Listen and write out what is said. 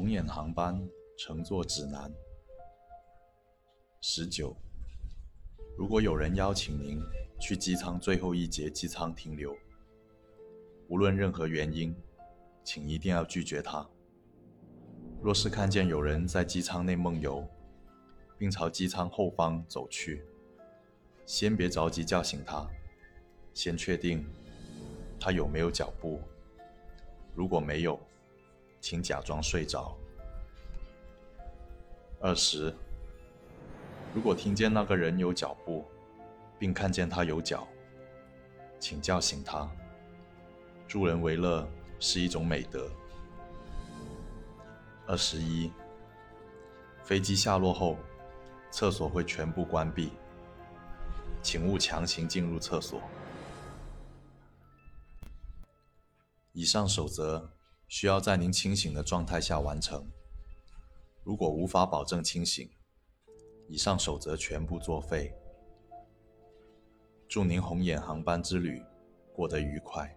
红眼航班乘坐指南。十九，如果有人邀请您去机舱最后一节机舱停留，无论任何原因，请一定要拒绝他。若是看见有人在机舱内梦游，并朝机舱后方走去，先别着急叫醒他，先确定他有没有脚步。如果没有，请假装睡着。二十，如果听见那个人有脚步，并看见他有脚，请叫醒他。助人为乐是一种美德。二十一，飞机下落后，厕所会全部关闭，请勿强行进入厕所。以上守则需要在您清醒的状态下完成。如果无法保证清醒，以上守则全部作废。祝您红眼航班之旅过得愉快。